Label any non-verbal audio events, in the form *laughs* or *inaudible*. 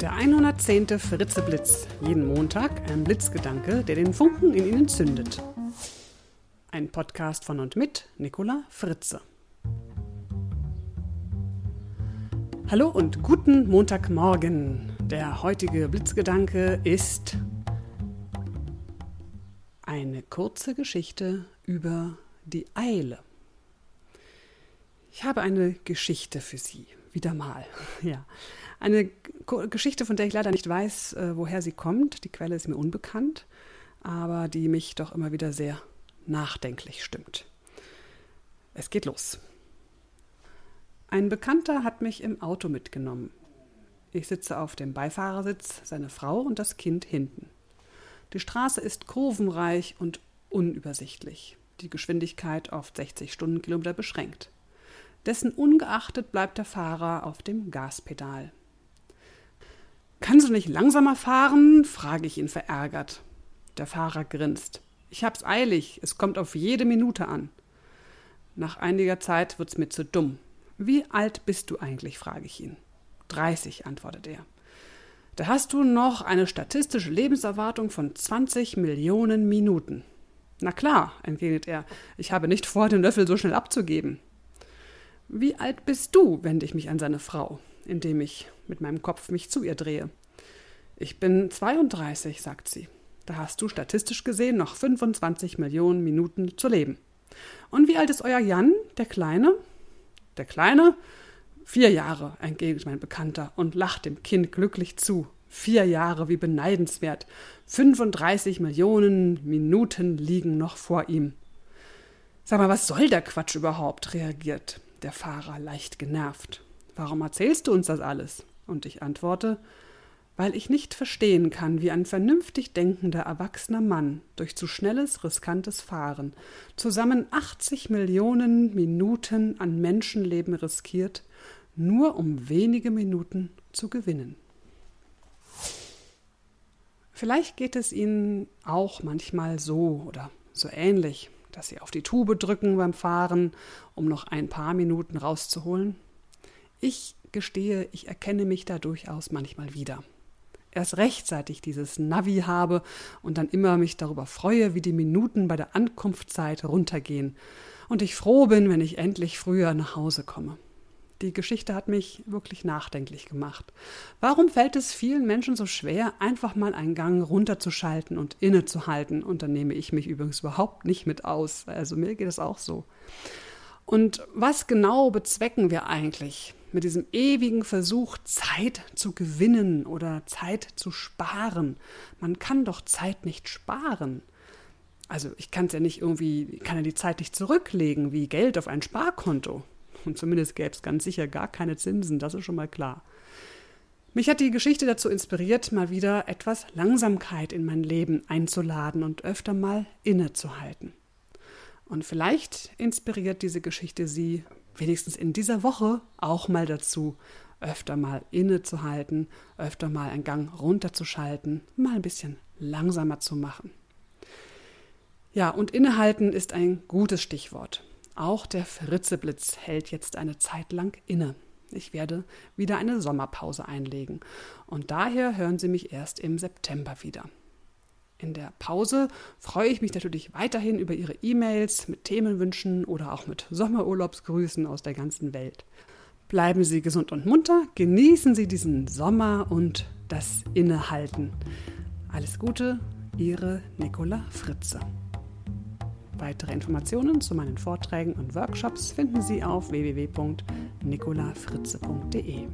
Der 110. Fritzeblitz. Jeden Montag ein Blitzgedanke, der den Funken in Ihnen zündet. Ein Podcast von und mit Nicola Fritze. Hallo und guten Montagmorgen. Der heutige Blitzgedanke ist eine kurze Geschichte über die Eile. Ich habe eine Geschichte für Sie, wieder mal. *laughs* Ja, eine Geschichte, von der ich leider nicht weiß, äh, woher sie kommt. Die Quelle ist mir unbekannt, aber die mich doch immer wieder sehr nachdenklich stimmt. Es geht los. Ein Bekannter hat mich im Auto mitgenommen. Ich sitze auf dem Beifahrersitz, seine Frau und das Kind hinten. Die Straße ist kurvenreich und unübersichtlich. Die Geschwindigkeit auf 60 Stundenkilometer beschränkt. Dessen ungeachtet bleibt der Fahrer auf dem Gaspedal. Kannst du nicht langsamer fahren? frage ich ihn verärgert. Der Fahrer grinst. Ich hab's eilig, es kommt auf jede Minute an. Nach einiger Zeit wird's mir zu dumm. Wie alt bist du eigentlich? frage ich ihn. 30, antwortet er. Da hast du noch eine statistische Lebenserwartung von 20 Millionen Minuten. Na klar, entgegnet er, ich habe nicht vor, den Löffel so schnell abzugeben. Wie alt bist du? wende ich mich an seine Frau, indem ich mit meinem Kopf mich zu ihr drehe. Ich bin 32, sagt sie. Da hast du statistisch gesehen noch 25 Millionen Minuten zu leben. Und wie alt ist euer Jan, der Kleine? Der Kleine? Vier Jahre, entgegnet mein Bekannter und lacht dem Kind glücklich zu. Vier Jahre, wie beneidenswert. 35 Millionen Minuten liegen noch vor ihm. Sag mal, was soll der Quatsch überhaupt? reagiert der Fahrer leicht genervt. Warum erzählst du uns das alles? Und ich antworte, weil ich nicht verstehen kann, wie ein vernünftig denkender erwachsener Mann durch zu schnelles, riskantes Fahren zusammen 80 Millionen Minuten an Menschenleben riskiert, nur um wenige Minuten zu gewinnen. Vielleicht geht es Ihnen auch manchmal so oder so ähnlich, dass Sie auf die Tube drücken beim Fahren, um noch ein paar Minuten rauszuholen. Ich gestehe, ich erkenne mich da durchaus manchmal wieder erst rechtzeitig dieses Navi habe und dann immer mich darüber freue, wie die Minuten bei der Ankunftszeit runtergehen und ich froh bin, wenn ich endlich früher nach Hause komme. Die Geschichte hat mich wirklich nachdenklich gemacht. Warum fällt es vielen Menschen so schwer, einfach mal einen Gang runterzuschalten und innezuhalten? Und da nehme ich mich übrigens überhaupt nicht mit aus. Also mir geht es auch so. Und was genau bezwecken wir eigentlich mit diesem ewigen Versuch, Zeit zu gewinnen oder Zeit zu sparen? Man kann doch Zeit nicht sparen. Also ich kann es ja nicht irgendwie, kann ja die Zeit nicht zurücklegen wie Geld auf ein Sparkonto. Und zumindest gäbe es ganz sicher gar keine Zinsen, das ist schon mal klar. Mich hat die Geschichte dazu inspiriert, mal wieder etwas Langsamkeit in mein Leben einzuladen und öfter mal innezuhalten. Und vielleicht inspiriert diese Geschichte Sie wenigstens in dieser Woche auch mal dazu, öfter mal innezuhalten, öfter mal einen Gang runterzuschalten, mal ein bisschen langsamer zu machen. Ja, und innehalten ist ein gutes Stichwort. Auch der Fritzeblitz hält jetzt eine Zeit lang inne. Ich werde wieder eine Sommerpause einlegen und daher hören Sie mich erst im September wieder. In der Pause freue ich mich natürlich weiterhin über Ihre E-Mails mit Themenwünschen oder auch mit Sommerurlaubsgrüßen aus der ganzen Welt. Bleiben Sie gesund und munter, genießen Sie diesen Sommer und das Innehalten. Alles Gute, Ihre Nicola Fritze. Weitere Informationen zu meinen Vorträgen und Workshops finden Sie auf www.nicolafritze.de.